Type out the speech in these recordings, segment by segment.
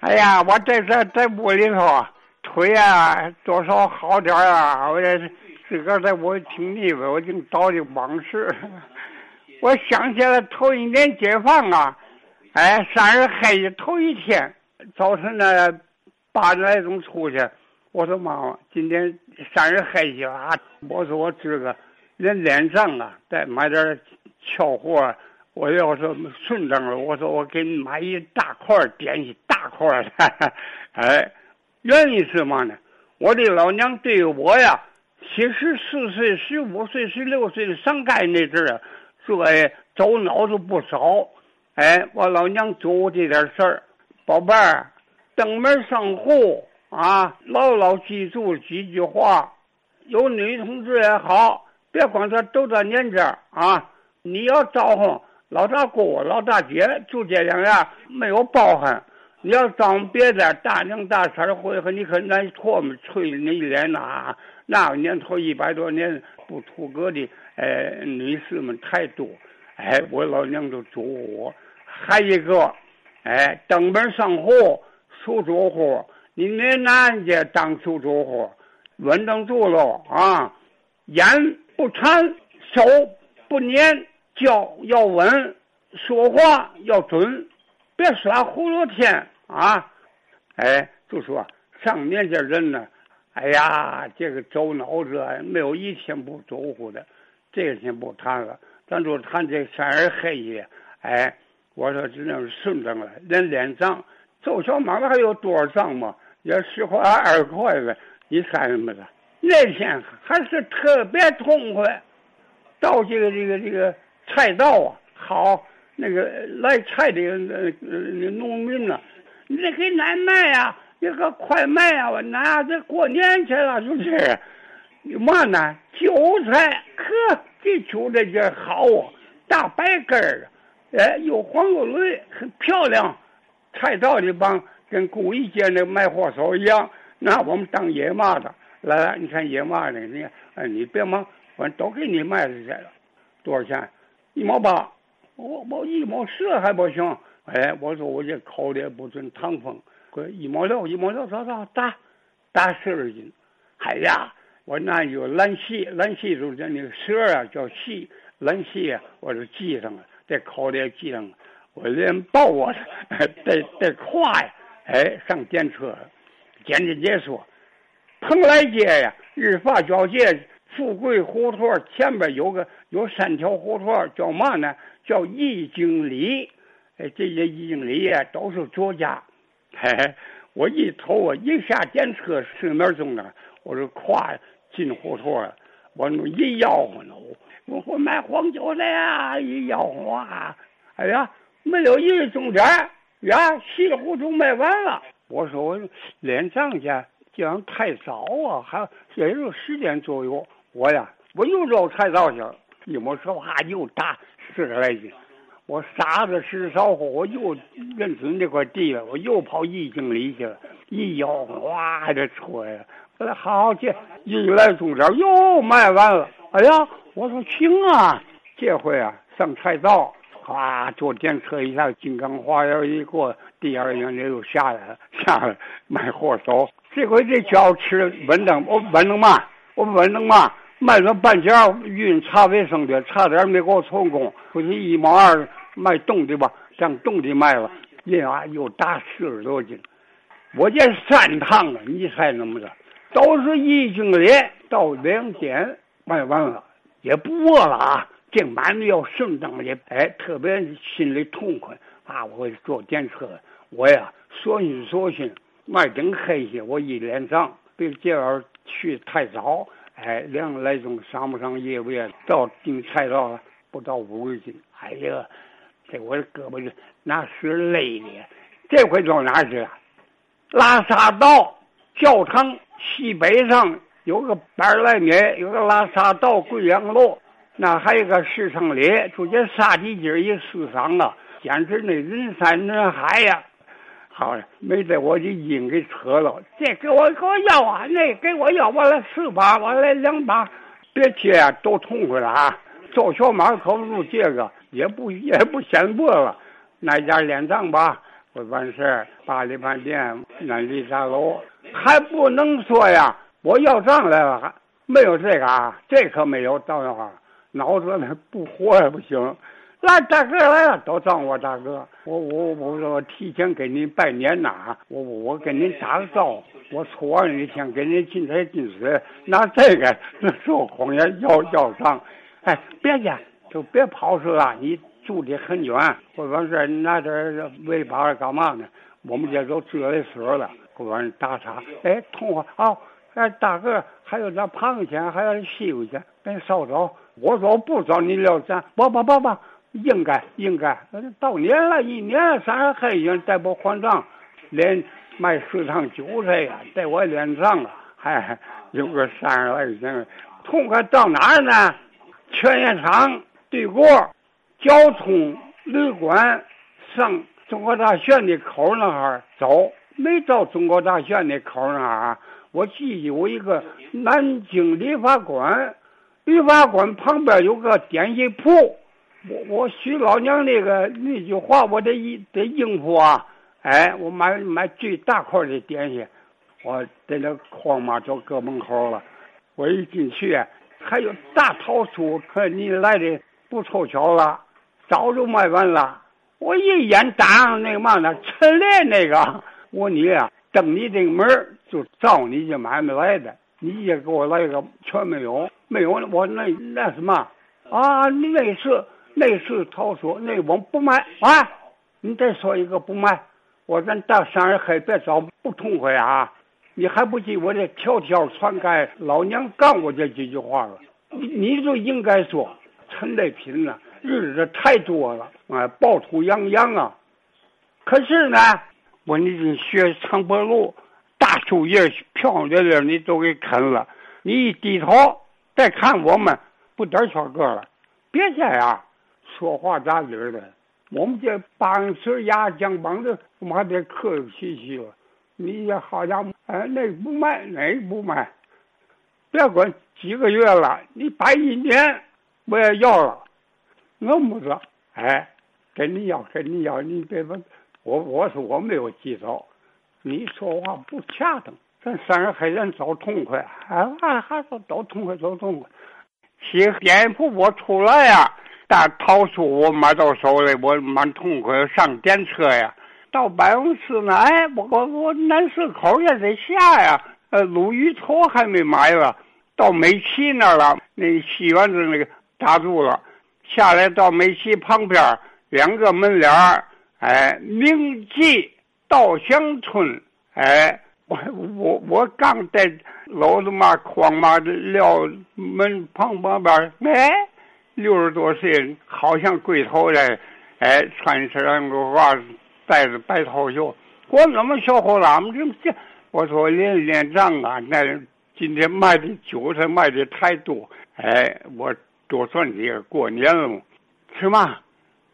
哎呀，我在这在屋里头，腿啊多少好点啊！我这自个在屋里挺腻歪，我净叨的往事。我想起来头一年解放啊，哎，三十黑的头一天，早晨呢八点来钟出去。我说妈妈，今天三十黑去啊！我说我今个连脸上啊，再买点俏货。我要是顺当了，我说我给你买一大块点心，大块的。哎，原因是嘛呢？我的老娘对我呀，七十四岁、十五岁、十六岁的上街那阵儿，说哎，走脑子不少。哎，我老娘做我这点事儿，宝贝儿，登门上户啊，牢牢记住几句话。有女同志也好，别管她都在年纪啊，你要招呼。老大姑、老大姐，就这两样，没有包含。你要当别的，大娘大婶会和你可那唾沫吹你一脸呐。那个年头一百多年不出阁的，哎，女士们太多。哎，我老娘就嘱我，还一个，哎，登门上户，出租户，你那男家当出租户，稳当住了啊，眼不馋，手不粘。脚要稳，说话要准，别耍葫芦天啊！哎，就说上面这人呢，哎呀，这个走脑子没有一天不走乎的。这个先不谈了，咱就谈这三儿黑的。哎，我说只能是顺当了，连脸账，周小马还有多少账嘛？也十块二十块的，你看什么的？那天还是特别痛快，到这个这个这个。菜道啊，好，那个来菜的那那农民呢，你得给难卖呀，你可快卖啊！我拿这过年去了，就是，嘛呢？韭菜，呵，这韭菜这好啊，大白根儿，哎，又黄又绿，很漂亮。菜道的帮跟故意间的卖货手一样，拿我们当野马的。来来，你看野马的，你哎，你别忙，我都给你卖出去了，多少钱？一毛八，我我一毛十还不行。哎，我说我这口里不准唐风，一毛六，一毛六，走走打，打十二斤。哎呀，我那有蓝细，蓝细就是那个蛇啊，叫细蓝细啊，我就系上了，在口里系上了。我连抱我得得跨呀，哎，上电车，简直结束。蓬莱街呀，日发交界。富贵胡同前边有个有三条胡同叫嘛呢？叫易经理。哎，这些易经理呀都是作家。嘿嘿，我一头啊一下电车十秒钟了，我就跨进胡同了。我一吆喝呢，我我买黄酒的呀，一吆喝啊，哎呀，没有一个钟点呀，稀里糊涂卖完了。我说我脸账去，这样太早啊，还也就十点左右。我呀，我又绕菜道去了，一摸说话又大四十来斤。我傻子十少货，我又认准那块地了，我又跑一经里去了，一吆喝，哇，这车呀！我说好这，一来钟点又卖完了。哎呀，我说行啊，这回啊上菜道，哗，坐电车一下金刚花园一过，第二天就又下来了，下来卖货走。这回这脚吃稳当，我稳当嘛，我稳当嘛。卖了半截运茶卫生的，差点没给我成功。出去一毛二卖冻的吧，让冻的卖了，一啊又大四十多斤。我这三趟了，你猜怎么着？都是一经里到两点卖完了，也不饿了啊。这馒头要顺当的，哎，特别心里痛快啊！我坐电车，我呀索性索性卖真黑些，我一脸脏，别这样去太早。哎，两个来钟上不上夜不夜？到订菜到了不到五十斤。哎呀，这我的胳膊就那是累的。这回到哪去了？拉萨道教堂西北上有个百来米，有个拉萨道贵阳路，那还有个市场里，就这沙地街一市场啊，简直那人山人海呀。好了，没得我的音给扯了。这给我给我要啊，那给我要，我来四把，我来两把，别接，都痛快了啊！赵小马可不住这个，也不也不显薄了。那家连账吧，我办事儿，八里饭店、南丽茶楼，还不能说呀。我要账来了，还没有这个啊，这可没有。当话，脑子那不活也不行。来，大哥来了，都找我大哥。我我我我提前给您拜年呐，我我我给您打个招呼。我初二那天给您进财进水，拿这个那说谎言要要账。哎，别介，就别跑出了。你住的很远，或者是拿点尾巴干嘛呢？我们这都这的水了，或者打茶。哎，同伙好。哎，大哥，还有那螃蟹，还有西瓜去，你少找。我说不找你聊咱，不不不不，应该应该。到年了，一年了，三还已经再不还账，连卖四趟韭菜呀，在我脸上了，还有个三十来块钱。痛快到哪儿呢？劝业场对过，交通旅馆上中国大学那口那哈走，没到中国大学那口那哈。我记有一个南京理发馆，理发馆旁边有个点心铺。我我徐老娘那个那句话，我得得应付啊！哎，我买买最大块的点心，我在那哐嘛就搁门口了。我一进去，还有大桃酥，可你来的不凑巧了，早就卖完了。我一眼打上那个嘛呢，陈列那个，我你啊，登你这个门就照你这买卖来的，你也给我来个全没有，没有我那那什么啊？那是那是桃酥，那我不卖啊！你再说一个不卖，我咱到山上黑别找不痛快啊！你还不记我这条条传开，老娘干过这几句话了？你你就应该说陈类品呐，日子太多了啊，暴土洋洋啊！可是呢，我你这学长柏路。大树叶漂亮的你都给啃了，你一低头再看我们，不点小个了。别这样说话咋理的？我们这八齿牙将帮的，我们还得客气气了。你也好家伙，哎，那不卖，那不卖，别管几个月了，你摆一年我也要了，那么着，哎，跟你要，跟你要，你别问，我我说我没有记仇。你说话不恰当，咱三个黑人找痛快，还还还说找痛快找痛快。去店铺我出来呀，大桃树我买到手里，我蛮痛快。上电车呀，到办公室呢，哎，我我我南市口也得下呀。呃，鲈鱼头还没买了，到美琪那儿了，那西园子那个打住了，下来到美琪旁边两个门脸儿，哎，明记。稻香村，哎，我我我刚在老子妈哐嘛的撂门旁旁边，哎，六十多岁，好像鬼头的，哎，穿身那个袜子，戴着白头袖。我怎么小伙子？们这这，我说连连账啊，那今天卖的韭菜卖的太多，哎，我多赚几个过年了嘛，是吗？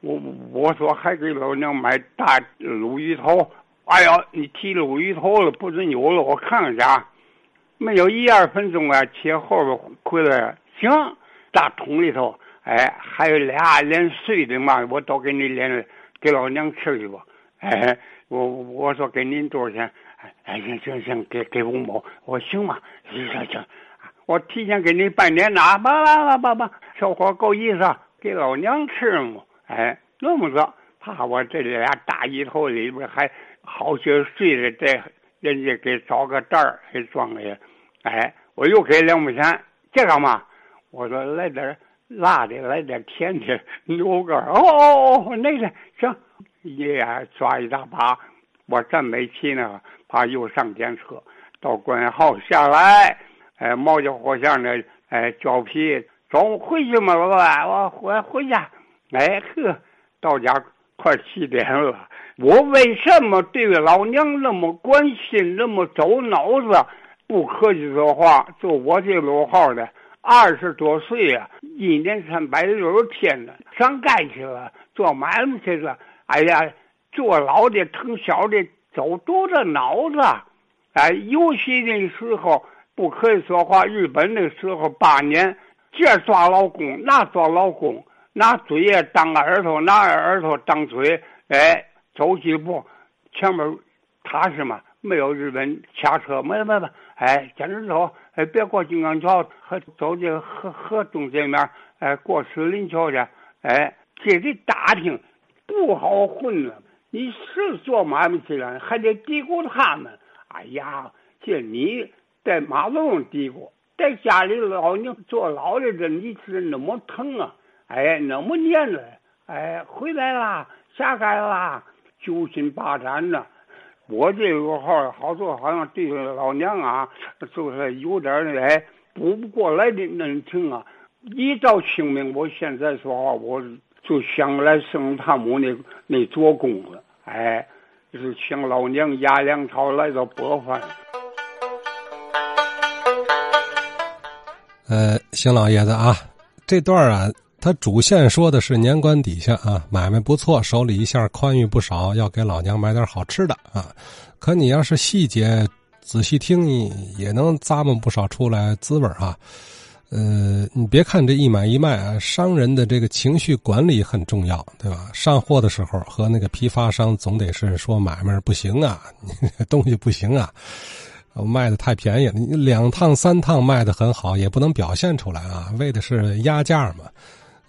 我我说还给老娘买大鲈鱼头。哎呦，你提鲈鱼头了，不准有了，我看看去啊。没有一二分钟啊，切后边回来。行，大桶里头，哎，还有俩连碎的嘛，我都给你连给老娘吃去吧。哎，我我说给您多少钱？哎，行行行，给给五毛。我行吗？行行行，我提前给您拜年呢。吧吧吧吧，小伙够意思，给老娘吃嘛。哎，那么着，怕我这俩大鱼头里边还。好些碎的，在人家给找个袋儿给装的，哎，我又给两毛钱，这干嘛？我说来点辣的，来点甜的，牛肝哦哦哦，那个行，爷抓一大把，我真没气呢，怕又上电车，到关号下来，哎，毛家火巷的，哎，胶皮，走回去嘛，老板，我回回家，哎呵，到家快七点了。我为什么对老娘那么关心，那么走脑子？不客气说话，就我这路号的，二十多岁啊，一年三百六十天呢，上街去了，做买卖去了。哎呀，做老的疼小的，走多着脑子。哎，尤其那时候不可以说话。日本那时候八年，这抓老公，那抓老公，拿嘴也当耳朵，拿耳朵当嘴，哎。走几步，前面踏实嘛，没有日本卡车，没没没，哎，坚持走，哎，别过金刚桥，和走这河河东这面，哎，过石林桥去，哎，这里打听不好混了。你是做买卖去了，还得嘀咕他们。哎呀，这你在马路上嘀咕，在家里老娘坐牢的这你是那么疼啊？哎，那么念着，哎，回来啦，下改啦，揪心巴战的。我这个号好多好像对老娘啊，就是有点哎补不过来的那情啊。一到清明，我现在说话，我就想来圣堂母那那做工了。哎，就是请老娘压粮草来到播饭。呃，邢老爷子啊，这段啊，他主线说的是年关底下啊，买卖不错，手里一下宽裕不少，要给老娘买点好吃的啊。可你要是细节仔细听，也能咂摸不少出来滋味啊。呃，你别看这一买一卖啊，商人的这个情绪管理很重要，对吧？上货的时候和那个批发商总得是说买卖不行啊，东西不行啊，卖的太便宜了。你两趟三趟卖的很好，也不能表现出来啊，为的是压价嘛。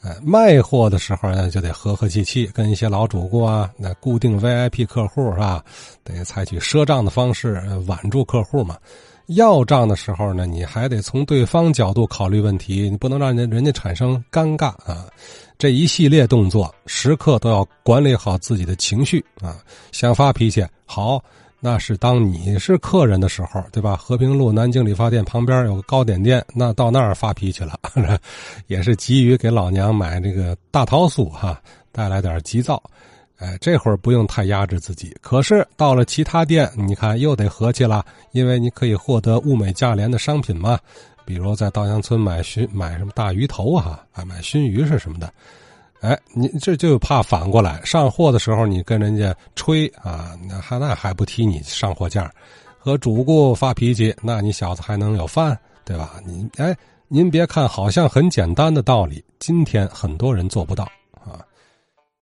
呃，卖货的时候呢，就得和和气气，跟一些老主顾啊，那固定 VIP 客户是吧？得采取赊账的方式挽住客户嘛。要账的时候呢，你还得从对方角度考虑问题，你不能让人人家产生尴尬啊！这一系列动作，时刻都要管理好自己的情绪啊！想发脾气，好，那是当你是客人的时候，对吧？和平路南京理发店旁边有个糕点店，那到那儿发脾气了，也是急于给老娘买这个大桃酥哈，带来点急躁。哎，这会儿不用太压制自己。可是到了其他店，你看又得和气了，因为你可以获得物美价廉的商品嘛。比如在稻香村买熏买什么大鱼头啊，啊买熏鱼是什么的。哎，你这就怕反过来上货的时候，你跟人家吹啊，那还那还不提你上货价，和主顾发脾气，那你小子还能有饭对吧？你哎，您别看好像很简单的道理，今天很多人做不到。